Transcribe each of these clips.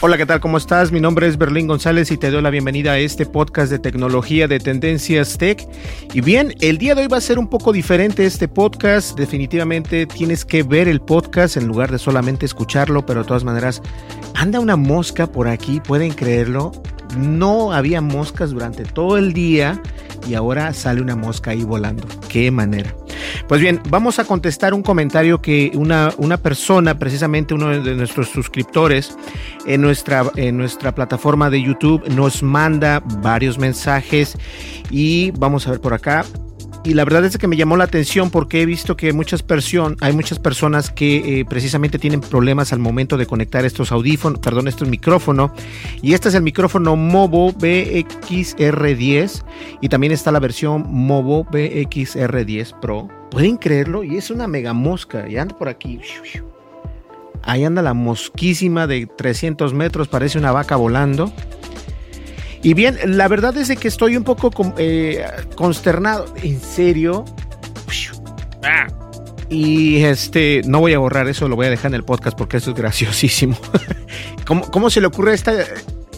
Hola, ¿qué tal? ¿Cómo estás? Mi nombre es Berlín González y te doy la bienvenida a este podcast de tecnología de Tendencias Tech. Y bien, el día de hoy va a ser un poco diferente este podcast. Definitivamente tienes que ver el podcast en lugar de solamente escucharlo, pero de todas maneras, anda una mosca por aquí, pueden creerlo. No había moscas durante todo el día y ahora sale una mosca ahí volando. Qué manera. Pues bien, vamos a contestar un comentario que una, una persona, precisamente uno de nuestros suscriptores en nuestra, en nuestra plataforma de YouTube, nos manda varios mensajes y vamos a ver por acá y la verdad es que me llamó la atención porque he visto que muchas hay muchas personas que eh, precisamente tienen problemas al momento de conectar estos audífonos, perdón, este micrófono. Y este es el micrófono Movo BXR10 y también está la versión Movo BXR10 Pro. ¿Pueden creerlo? Y es una mega mosca y anda por aquí. Ahí anda la mosquísima de 300 metros, parece una vaca volando. Y bien, la verdad es de que estoy un poco eh, consternado. ¿En serio? Y este, no voy a borrar eso, lo voy a dejar en el podcast porque eso es graciosísimo. ¿Cómo, ¿Cómo, se le ocurre a esta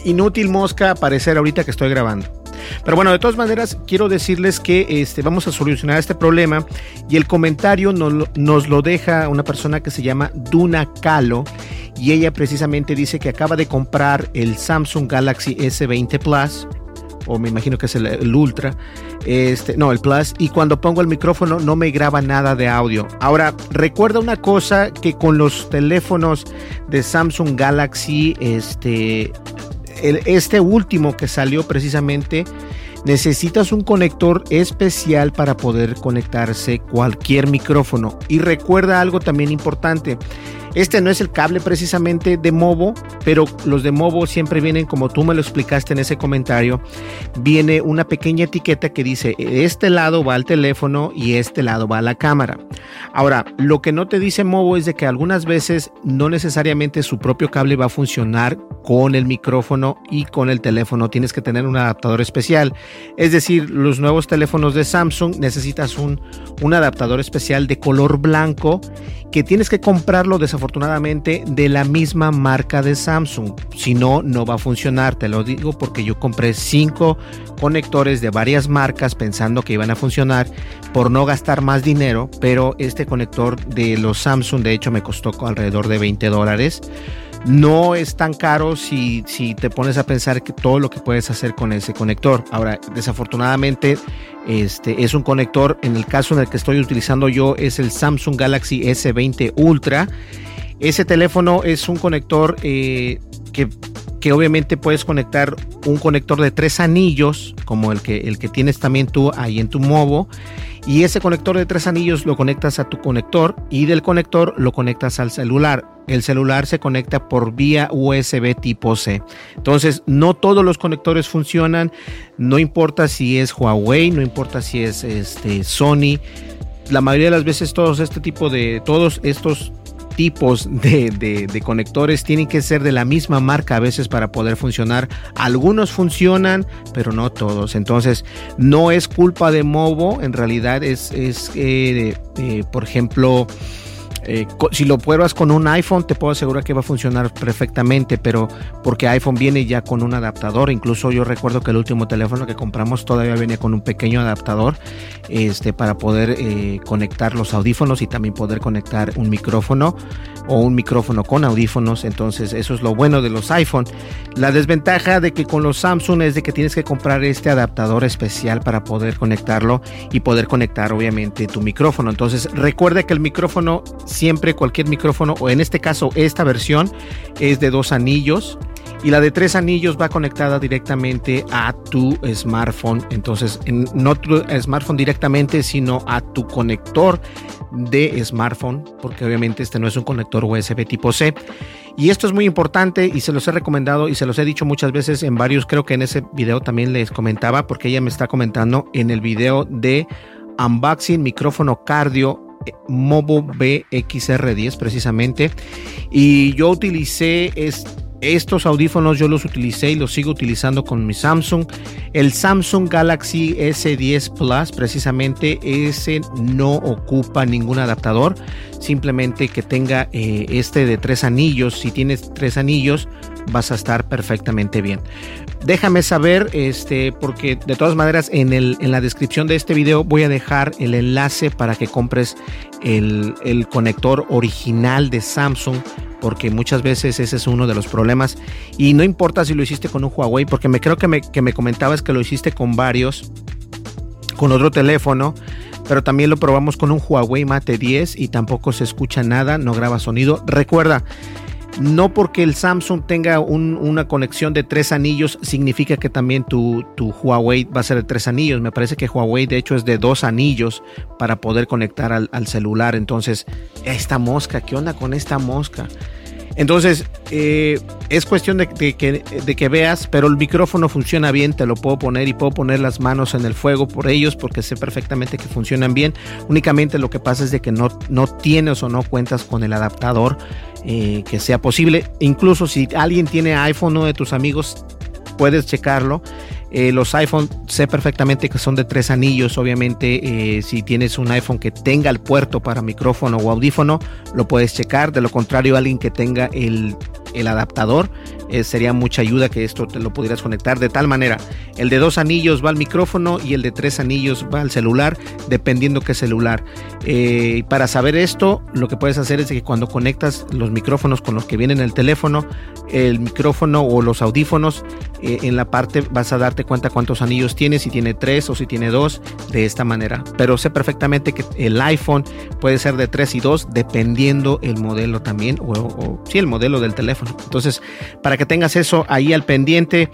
inútil mosca aparecer ahorita que estoy grabando? Pero bueno, de todas maneras, quiero decirles que este, vamos a solucionar este problema y el comentario nos, nos lo deja una persona que se llama Duna Calo y ella precisamente dice que acaba de comprar el Samsung Galaxy S20 Plus o me imagino que es el, Ultra, este, no, el Plus, y cuando pongo el micrófono no me graba nada de audio. Ahora, recuerda una cosa que con los teléfonos de Samsung Galaxy, este, este último que salió precisamente, necesitas un conector especial para poder conectarse cualquier micrófono. Y recuerda algo también importante, este no es el cable precisamente de Movo, pero los de Movo siempre vienen, como tú me lo explicaste en ese comentario, viene una pequeña etiqueta que dice, este lado va al teléfono y este lado va a la cámara. Ahora, lo que no te dice Movo es de que algunas veces no necesariamente su propio cable va a funcionar con el micrófono y con el teléfono. Tienes que tener un adaptador especial. Es decir, los nuevos teléfonos de Samsung necesitas un, un adaptador especial de color blanco que tienes que comprarlo desafortunadamente de la misma marca de Samsung. Si no, no va a funcionar. Te lo digo porque yo compré cinco conectores de varias marcas pensando que iban a funcionar por no gastar más dinero, pero este conector de los Samsung de hecho me costó alrededor de 20 dólares no es tan caro si, si te pones a pensar que todo lo que puedes hacer con ese conector. Ahora, desafortunadamente, este es un conector, en el caso en el que estoy utilizando yo, es el Samsung Galaxy S20 Ultra. Ese teléfono es un conector eh, que, que, obviamente puedes conectar un conector de tres anillos, como el que, el que tienes también tú ahí en tu Movo. Y ese conector de tres anillos lo conectas a tu conector y del conector lo conectas al celular el celular se conecta por vía USB tipo C. Entonces, no todos los conectores funcionan, no importa si es Huawei, no importa si es este, Sony. La mayoría de las veces todos este tipo de todos estos tipos de, de, conectores tienen que ser de la misma marca a veces para poder funcionar. Algunos funcionan, pero no todos. Entonces, no es culpa de Movo, en realidad es, es eh, eh, por ejemplo, eh, si lo pruebas con un iPhone, te puedo asegurar que va a funcionar perfectamente, pero porque iPhone viene ya con un adaptador. Incluso yo recuerdo que el último teléfono que compramos todavía venía con un pequeño adaptador este, para poder eh, conectar los audífonos y también poder conectar un micrófono o un micrófono con audífonos. Entonces, eso es lo bueno de los iPhone. La desventaja de que con los Samsung es de que tienes que comprar este adaptador especial para poder conectarlo y poder conectar, obviamente, tu micrófono. Entonces, recuerda que el micrófono siempre cualquier micrófono, o en este caso esta versión, es de dos anillos. Y la de tres anillos va conectada directamente a tu smartphone. Entonces, no tu smartphone directamente, sino a tu conector de smartphone, porque obviamente este no es un conector USB tipo C. Y esto es muy importante y se los he recomendado y se los he dicho muchas veces en varios, creo que en ese video también les comentaba, porque ella me está comentando en el video de unboxing micrófono cardio Movo BXR10 precisamente. Y yo utilicé estos audífonos, yo los utilicé y los sigo utilizando con mi Samsung. El Samsung Galaxy S10 Plus precisamente ese no ocupa ningún adaptador. Simplemente que tenga eh, este de tres anillos. Si tienes tres anillos vas a estar perfectamente bien déjame saber, este, porque de todas maneras en, el, en la descripción de este video voy a dejar el enlace para que compres el, el conector original de Samsung porque muchas veces ese es uno de los problemas. Y no importa si lo hiciste con un Huawei, porque me creo que me, que me comentabas que lo hiciste con varios, con otro teléfono, pero también lo probamos con un Huawei Mate 10 y tampoco se escucha nada, no graba sonido. Recuerda, no porque el Samsung tenga una conexión de tres anillos significa que también tu, Huawei va a ser de tres anillos. Me parece que Huawei de hecho es de dos anillos para poder conectar al, al celular. Entonces, esta mosca, ¿qué onda con esta mosca? Entonces, eh, es cuestión de, que, veas, pero el micrófono funciona bien, te lo puedo poner y puedo poner las manos en el fuego por ellos porque sé perfectamente que funcionan bien. Únicamente lo que pasa es de que no, no tienes o no cuentas con el adaptador eh, que sea posible. Incluso si alguien tiene iPhone, uno de tus amigos, puedes checarlo. Eh, los iPhone sé perfectamente que son de tres anillos. Obviamente, eh, si tienes un iPhone que tenga el puerto para micrófono o audífono, lo puedes checar. De lo contrario, alguien que tenga el, el adaptador, eh, sería mucha ayuda que esto te lo pudieras conectar de tal manera. El de dos anillos va al micrófono y el de tres anillos va al celular, dependiendo qué celular. Eh, para saber esto, lo que puedes hacer es que cuando conectas los micrófonos con los que vienen en el teléfono, el micrófono o los audífonos, eh, en la parte vas a darte cuenta cuántos anillos tiene, si tiene tres o si tiene dos, de esta manera. Pero sé perfectamente que el iPhone puede ser de tres y dos, dependiendo el modelo también, o, sí, el modelo del teléfono. Entonces, para que tengas eso ahí al pendiente.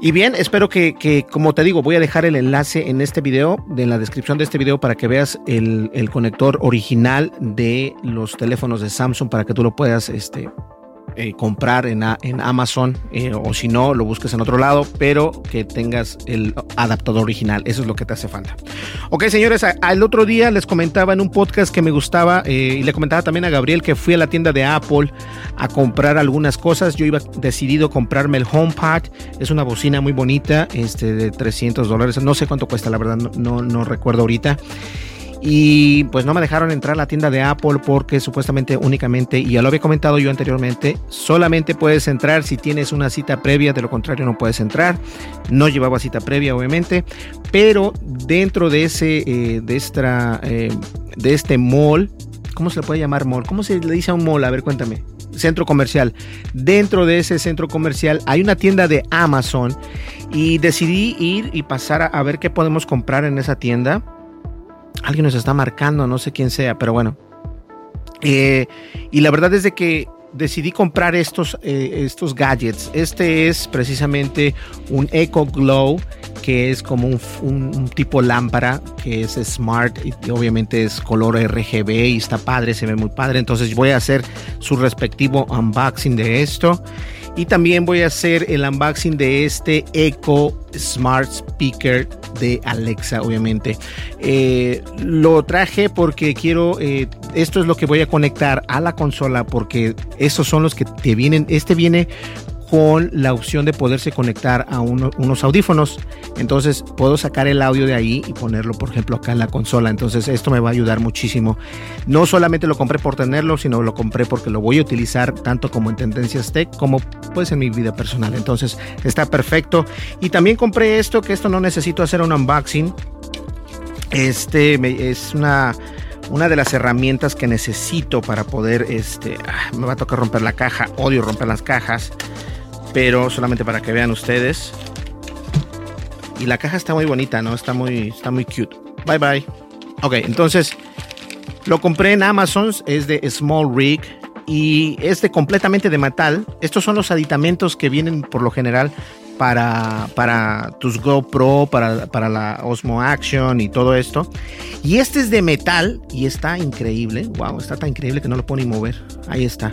Y bien, espero que, como te digo, voy a dejar el enlace en este video, en la descripción de este video, para que veas el, el conector original de los teléfonos de Samsung para que tú lo puedas este, eh, comprar en, en Amazon eh, o si no, lo busques en otro lado, pero que tengas el adaptador original. Eso es lo que te hace falta. Ok, señores, al otro día les comentaba en un podcast que me gustaba eh, y le comentaba también a Gabriel que fui a la tienda de Apple a comprar algunas cosas. Yo iba decidido comprarme el HomePod. Es una bocina muy bonita, este de 300 dólares. No sé cuánto cuesta, la verdad, no, no recuerdo ahorita y pues no me dejaron entrar a la tienda de Apple porque supuestamente únicamente, y ya lo había comentado yo anteriormente, solamente puedes entrar si tienes una cita previa, de lo contrario no puedes entrar. No llevaba cita previa obviamente, pero dentro de ese, eh, de, esta, eh, de este mall, ¿cómo se le puede llamar mall? ¿Cómo se le dice a un mall? A ver, cuéntame. Centro comercial. Dentro de ese centro comercial hay una tienda de Amazon y decidí ir y pasar a ver qué podemos comprar en esa tienda Alguien nos está marcando, no sé quién sea, pero bueno. Eh, y la verdad es de que decidí comprar estos, eh, estos gadgets. Este es precisamente un Eco Glow, que es como un, tipo lámpara, que es smart y obviamente es color RGB y está padre, se ve muy padre. Entonces voy a hacer su respectivo unboxing de esto. Y también voy a hacer el unboxing de este Echo Smart Speaker de Alexa, obviamente. Eh, lo traje porque quiero, eh, esto es lo que voy a conectar a la consola porque esos son los que te vienen, este viene con la opción de poderse conectar a unos audífonos. Entonces puedo sacar el audio de ahí y ponerlo, por ejemplo, acá en la consola. Entonces esto me va a ayudar muchísimo. No solamente lo compré por tenerlo, sino lo compré porque lo voy a utilizar tanto como en Tendencias Tech como pues en mi vida personal. Entonces está perfecto. Y también compré esto, que esto no necesito hacer un unboxing. Este es una una de las herramientas que necesito para poder, este, ah, me va a tocar romper la caja, odio romper las cajas, pero solamente para que vean ustedes. Y la caja está muy bonita, ¿no? Está muy, está muy cute. Bye bye. Ok, entonces lo compré en Amazon, es de Small Rig y es de completamente de metal. Estos son los aditamentos que vienen por lo general para, para tus GoPro, para, para la Osmo Action y todo esto. Y este es de metal y está increíble. Wow, está tan increíble que no lo puedo ni mover. Ahí está.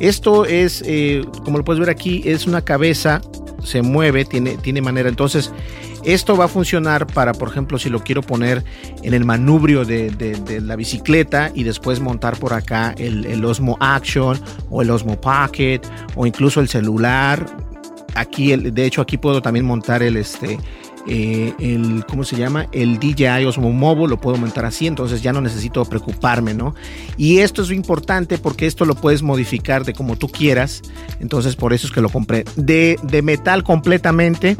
Esto es, eh, como lo puedes ver aquí, es una cabeza, se mueve, tiene, tiene manera. Entonces, esto va a funcionar para, por ejemplo, si lo quiero poner en el manubrio de, de, la bicicleta y después montar por acá el, el Osmo Action o el Osmo Pocket o incluso el celular aquí, de hecho, aquí puedo también montar el, este, eh, el, ¿cómo se llama? El DJI Osmo Mobile, lo puedo montar así, entonces ya no necesito preocuparme, ¿no? Y esto es importante porque esto lo puedes modificar de como tú quieras, entonces por eso es que lo compré. De, de metal completamente.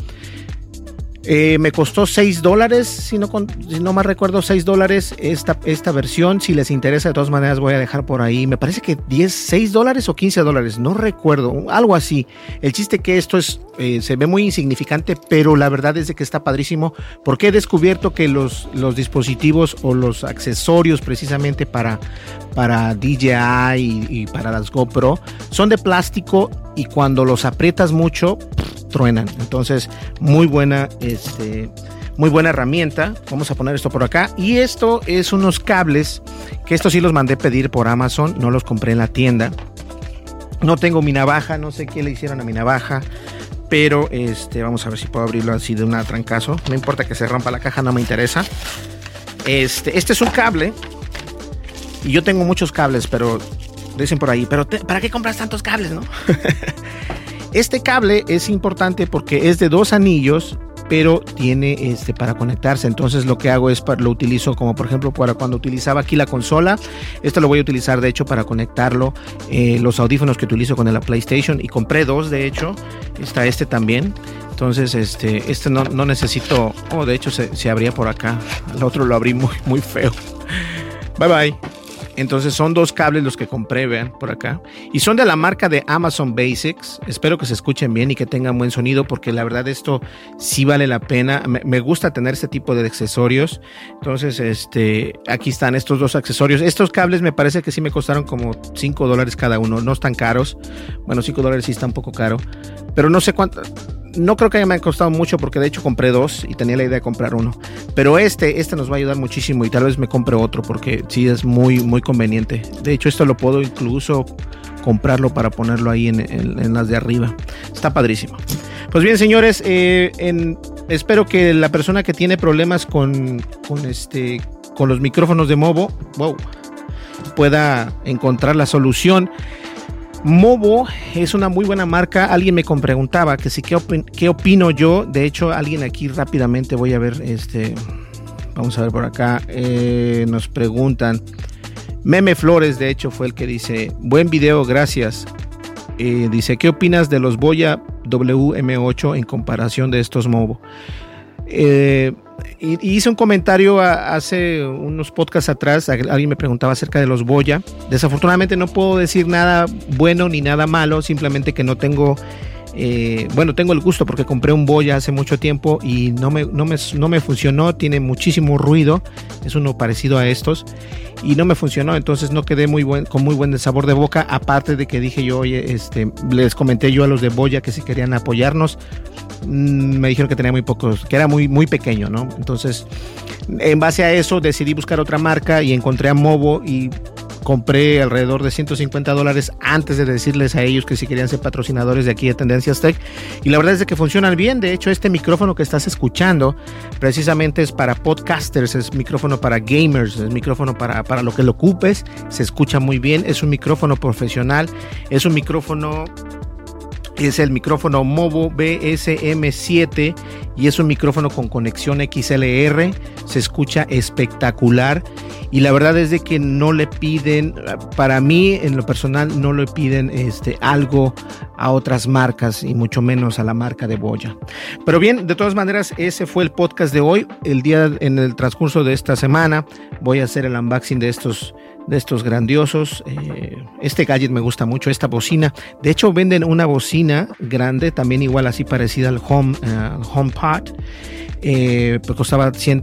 Eh, me costó 6 dólares, si no, si no más recuerdo, 6 dólares esta, esta versión. Si les interesa, de todas maneras voy a dejar por ahí. Me parece que 10, 6 dólares o 15 dólares, no recuerdo, algo así. El chiste que esto es, eh, se ve muy insignificante, pero la verdad es de que está padrísimo porque he descubierto que los, los dispositivos o los accesorios precisamente para, para DJI y, y para las GoPro son de plástico y cuando los aprietas mucho truenan. Entonces, muy buena, este, muy buena herramienta. Vamos a poner esto por acá. Y esto es unos cables, que estos sí los mandé pedir por Amazon, no los compré en la tienda. No tengo mi navaja, no sé qué le hicieron a mi navaja. Pero este, vamos a ver si puedo abrirlo así de una trancazo. No importa que se rompa la caja, no me interesa. Este, este es un cable. Y yo tengo muchos cables, pero dicen por ahí, pero ¿para qué compras tantos cables, no? Este cable es importante porque es de dos anillos, pero tiene este para conectarse. Entonces lo que hago es lo utilizo como por ejemplo para cuando utilizaba aquí la consola. Esto lo voy a utilizar de hecho para conectarlo eh, los audífonos que utilizo con la PlayStation y compré dos de hecho. Está este también. Entonces este este no, no necesito. Oh de hecho se, se abría por acá. El otro lo abrí muy muy feo. Bye bye. Entonces son dos cables los que compré, vean por acá. Y son de la marca de Amazon Basics. Espero que se escuchen bien y que tengan buen sonido porque la verdad esto sí vale la pena. Me, gusta tener este tipo de accesorios. Entonces, este, aquí están estos dos accesorios. Estos cables me parece que sí me costaron como 5 dólares cada uno. No están caros. Bueno, 5 dólares sí está un poco caro. Pero no sé cuánto no creo que haya me costado mucho porque de hecho compré dos y tenía la idea de comprar uno. Pero este, este nos va a ayudar muchísimo y tal vez me compre otro porque sí es muy, muy conveniente. De hecho, esto lo puedo incluso comprarlo para ponerlo ahí en, las de arriba. Está padrísimo. Pues bien, señores, eh, espero que la persona que tiene problemas con, con, este, con los micrófonos de Movo, wow, pueda encontrar la solución. Movo es una muy buena marca. Alguien me preguntaba que si qué, opino yo. De hecho, alguien aquí rápidamente voy a ver este. Vamos a ver por acá. Eh, nos preguntan. Meme Flores, de hecho, fue el que dice: Buen video, gracias. Eh, dice: ¿Qué opinas de los Boya WM8 en comparación de estos Movo? Eh, hice un comentario hace unos podcasts atrás, alguien me preguntaba acerca de los Boya. Desafortunadamente no puedo decir nada bueno ni nada malo, simplemente que no tengo, eh, bueno, tengo el gusto porque compré un Boya hace mucho tiempo y no me, no me, no me funcionó, tiene muchísimo ruido, es uno parecido a estos y no me funcionó, entonces no quedé muy buen, con muy buen sabor de boca, aparte de que dije yo, oye, este, les comenté yo a los de Boya que si querían apoyarnos, Mm, me dijeron que tenía muy pocos, que era muy, muy pequeño, ¿no? Entonces, en base a eso decidí buscar otra marca y encontré a Movo y compré alrededor de 150 dólares antes de decirles a ellos que si querían ser patrocinadores de aquí de Tendencias Tech. Y la verdad es que funcionan bien. De hecho, este micrófono que estás escuchando precisamente es para podcasters, es micrófono para gamers, es micrófono para, para lo que lo ocupes. Se escucha muy bien. Es un micrófono profesional. Es un micrófono es el micrófono Movo BSM7 y es un micrófono con conexión XLR. Se escucha espectacular y la verdad es de que no le piden, para mí en lo personal no le piden este algo a otras marcas y mucho menos a la marca de Boya. Pero bien, de todas maneras ese fue el podcast de hoy. El día en el transcurso de esta semana voy a hacer el unboxing de estos de estos grandiosos. Eh, este gadget me gusta mucho, esta bocina. De hecho, venden una bocina grande, también igual así parecida al Home, uh, HomePod. Eh, pues costaba 100,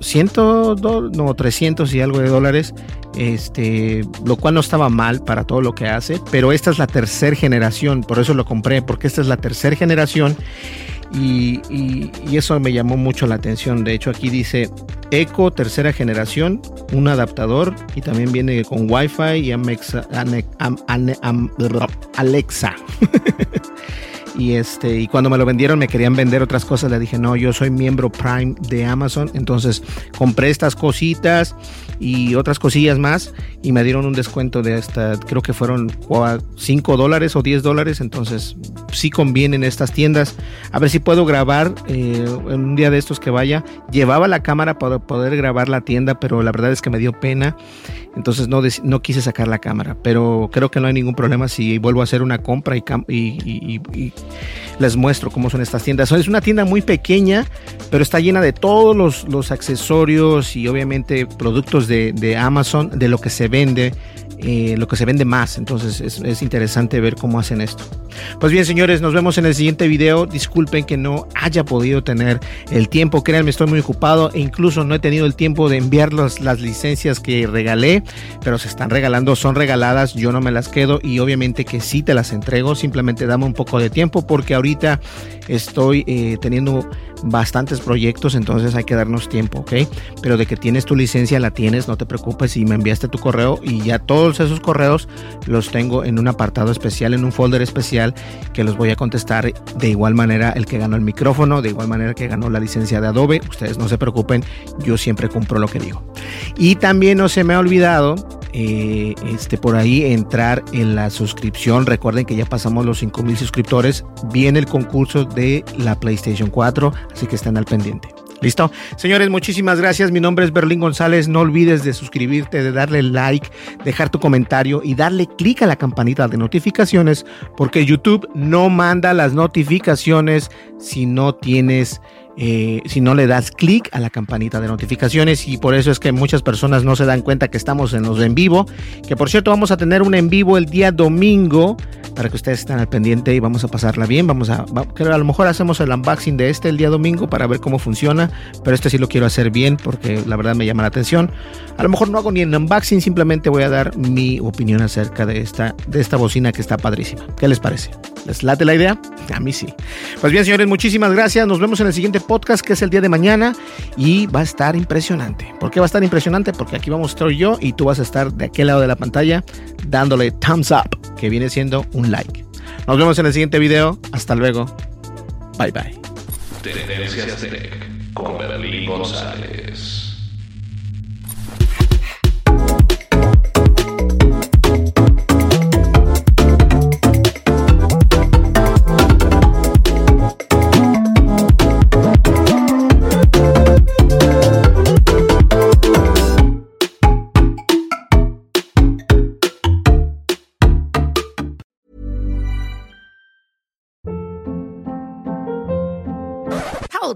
100 no, 300 y algo de dólares. Este, lo cual no estaba mal para todo lo que hace, pero esta es la tercera generación, por eso lo compré, porque esta es la tercera generación y, eso me llamó mucho la atención. De hecho, aquí dice Eco tercera generación, un adaptador y también viene con Wi-Fi y Alexa. y este y cuando me lo vendieron me querían vender otras cosas. Le dije no yo soy miembro Prime de Amazon. Entonces compré estas cositas y otras cosillas más y me dieron un descuento de hasta creo que fueron 5 dólares o 10 dólares. Entonces sí convienen estas tiendas. A ver si puedo grabar eh, en un día de estos que vaya. Llevaba la cámara para poder grabar la tienda pero la verdad es que me dio pena. Entonces no, no quise sacar la cámara pero creo que no hay ningún problema si vuelvo a hacer una compra y, y, y les muestro cómo son estas tiendas. Es una tienda muy pequeña, pero está llena de todos los, accesorios y obviamente productos de, Amazon, de lo que se vende, eh, lo que se vende más. Entonces es, es, interesante ver cómo hacen esto. Pues bien, señores, nos vemos en el siguiente video. Disculpen que no haya podido tener el tiempo. Créanme, estoy muy ocupado e incluso no he tenido el tiempo de enviar las licencias que regalé, pero se están regalando, son regaladas. Yo no me las quedo y obviamente que sí te las entrego. Simplemente dame un poco de tiempo porque ahorita estoy eh, teniendo bastantes proyectos, entonces hay que darnos tiempo, ¿ok? Pero de que tienes tu licencia, la tienes, no te preocupes y me enviaste tu correo y ya todos esos correos los tengo en un apartado especial, en un folder especial que los voy a contestar de igual manera el que ganó el micrófono, de igual manera que ganó la licencia de Adobe, ustedes no se preocupen, yo siempre cumplo lo que digo. Y también no se me ha olvidado eh, este, por ahí entrar en la suscripción. Recuerden que ya pasamos los 5000 suscriptores. Viene el concurso de la PlayStation 4, así que estén al pendiente. ¿Listo? Señores, muchísimas gracias. Mi nombre es Berlín González. No olvides de suscribirte, de darle like, dejar tu comentario y darle clic a la campanita de notificaciones porque YouTube no manda las notificaciones si no tienes eh, si no le das clic a la campanita de notificaciones y por eso es que muchas personas no se dan cuenta que estamos en los en vivo, que por cierto vamos a tener un en vivo el día domingo para que ustedes estén al pendiente y vamos a pasarla bien, vamos a, a lo mejor hacemos el unboxing de este el día domingo para ver cómo funciona, pero este sí lo quiero hacer bien porque la verdad me llama la atención. A lo mejor no hago ni el unboxing, simplemente voy a dar mi opinión acerca de esta, de esta bocina que está padrísima. ¿Qué les parece? ¿Les late la idea? A mí sí. Pues bien, señores, muchísimas gracias. Nos vemos en el siguiente podcast que es el día de mañana y va a estar impresionante. ¿Por qué va a estar impresionante? Porque aquí vamos a estar yo y tú vas a estar de aquel lado de la pantalla dándole thumbs up, que viene siendo un like. Nos vemos en el siguiente video. Hasta luego. Bye bye. Tendencias con González.